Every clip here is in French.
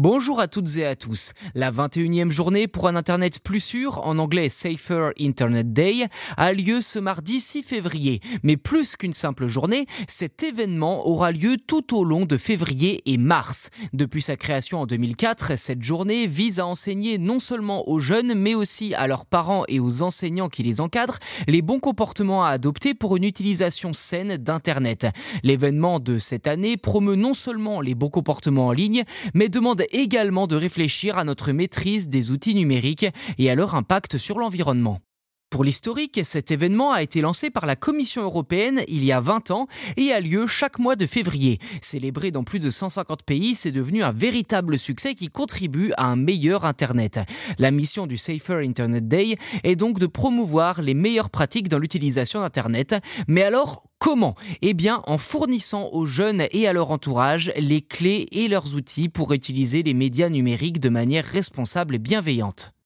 Bonjour à toutes et à tous. La 21e journée pour un Internet plus sûr, en anglais Safer Internet Day, a lieu ce mardi 6 février. Mais plus qu'une simple journée, cet événement aura lieu tout au long de février et mars. Depuis sa création en 2004, cette journée vise à enseigner non seulement aux jeunes, mais aussi à leurs parents et aux enseignants qui les encadrent, les bons comportements à adopter pour une utilisation saine d'Internet. L'événement de cette année promeut non seulement les bons comportements en ligne, mais demande également de réfléchir à notre maîtrise des outils numériques et à leur impact sur l'environnement. Pour l'historique, cet événement a été lancé par la Commission européenne il y a 20 ans et a lieu chaque mois de février. Célébré dans plus de 150 pays, c'est devenu un véritable succès qui contribue à un meilleur Internet. La mission du Safer Internet Day est donc de promouvoir les meilleures pratiques dans l'utilisation d'Internet. Mais alors, Comment? Eh bien en fournissant aux jeunes et à leur entourage les clés et leurs outils pour utiliser les médias numériques de manière responsable et bienveillante.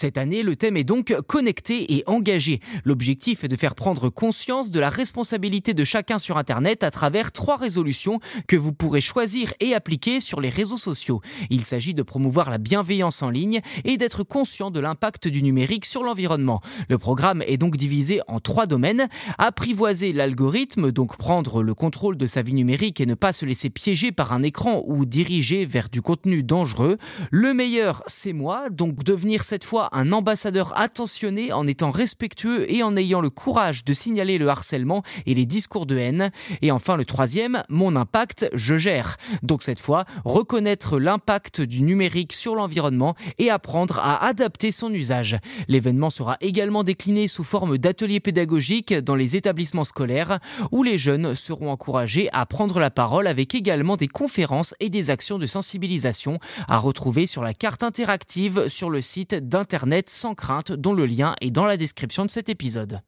Cette année, le thème est donc connecté et engagé. L'objectif est de faire prendre conscience de la responsabilité de chacun sur Internet à travers trois résolutions que vous pourrez choisir et appliquer sur les réseaux sociaux. Il s'agit de promouvoir la bienveillance en ligne et d'être conscient de l'impact du numérique sur l'environnement. Le programme est donc divisé en trois domaines. Apprivoiser l'algorithme, donc prendre le contrôle de sa vie numérique et ne pas se laisser piéger par un écran ou diriger vers du contenu dangereux. Le meilleur, c'est moi, donc devenir cette fois un ambassadeur attentionné en étant respectueux et en ayant le courage de signaler le harcèlement et les discours de haine. Et enfin le troisième, mon impact, je gère. Donc cette fois, reconnaître l'impact du numérique sur l'environnement et apprendre à adapter son usage. L'événement sera également décliné sous forme d'ateliers pédagogiques dans les établissements scolaires où les jeunes seront encouragés à prendre la parole avec également des conférences et des actions de sensibilisation à retrouver sur la carte interactive sur le site d'Internet sans crainte dont le lien est dans la description de cet épisode.